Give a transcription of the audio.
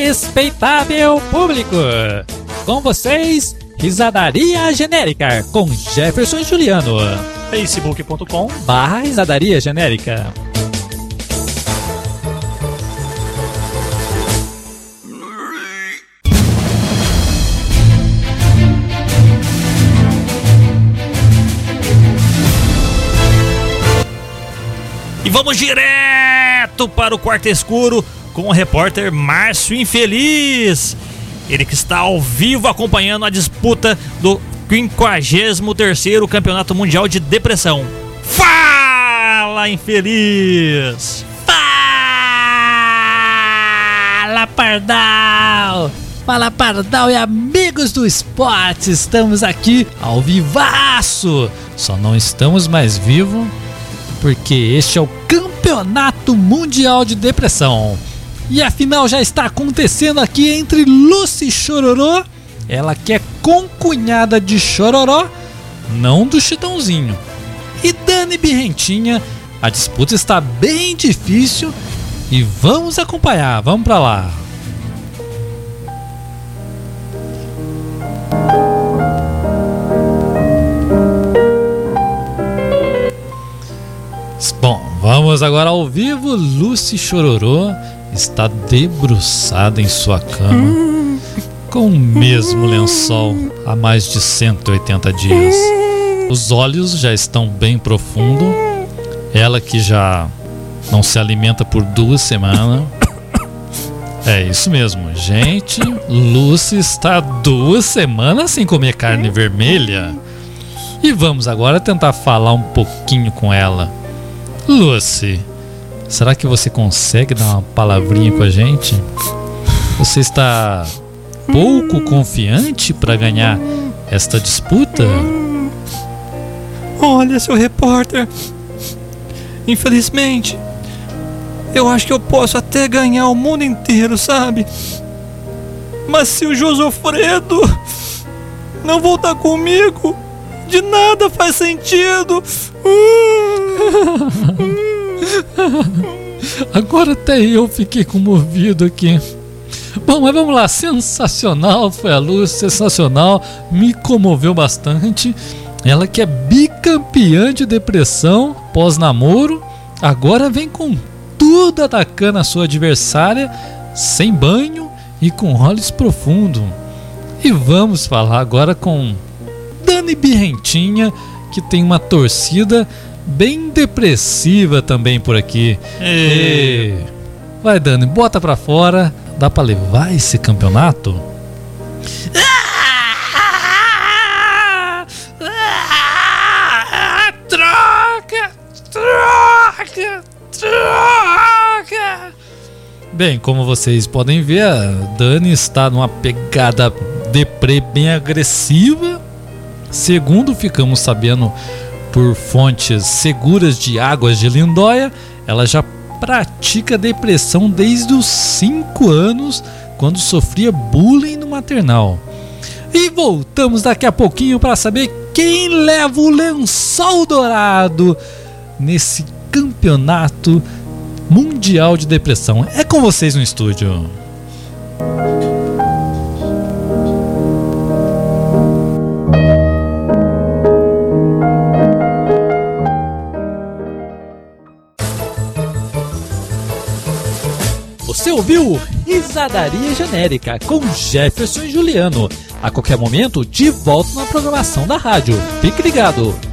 respeitável público. Com vocês, Risadaria Genérica com Jefferson e Juliano. facebook.com Barra Risadaria Genérica. E vamos direto para o quarto escuro com o repórter Márcio Infeliz. Ele que está ao vivo acompanhando a disputa do 53º Campeonato Mundial de Depressão. Fala, infeliz! Fala, Pardal! Fala, Pardal e amigos do esporte! Estamos aqui ao vivaço! Só não estamos mais vivos porque este é o Campeonato Mundial de Depressão. E a final já está acontecendo aqui entre Lucy Chororó, ela que é concunhada de Chororó, não do Chitãozinho, e Dani Birrentinha. A disputa está bem difícil e vamos acompanhar, vamos para lá. Bom, vamos agora ao vivo. Lucy Chororô está debruçada em sua cama com o mesmo lençol há mais de 180 dias. Os olhos já estão bem profundo. Ela que já não se alimenta por duas semanas. É isso mesmo, gente. Lucy está duas semanas sem comer carne vermelha. E vamos agora tentar falar um pouquinho com ela. Lucy, será que você consegue dar uma palavrinha com a gente? Você está pouco confiante para ganhar esta disputa? Olha, seu repórter. Infelizmente, eu acho que eu posso até ganhar o mundo inteiro, sabe? Mas se o Josofredo não voltar comigo, de nada faz sentido. Agora até eu fiquei comovido aqui. Bom, mas vamos lá, sensacional foi a luz, sensacional, me comoveu bastante. Ela que é bicampeã de depressão pós-namoro, agora vem com tudo atacando a sua adversária, sem banho e com olhos profundos. E vamos falar agora com Dani Birrentinha, que tem uma torcida bem depressiva também por aqui. E... Vai, Dani, bota pra fora. Dá pra levar esse campeonato? Troca! Troca! Troca! Bem, como vocês podem ver, a Dani está numa pegada deprê bem agressiva. Segundo ficamos sabendo por fontes seguras de águas de Lindóia, ela já pratica depressão desde os 5 anos, quando sofria bullying no maternal. E voltamos daqui a pouquinho para saber quem leva o lençol dourado nesse campeonato mundial de depressão. É com vocês no estúdio. Você ouviu Risadaria Genérica com Jefferson e Juliano. A qualquer momento, de volta na programação da rádio. Fique ligado!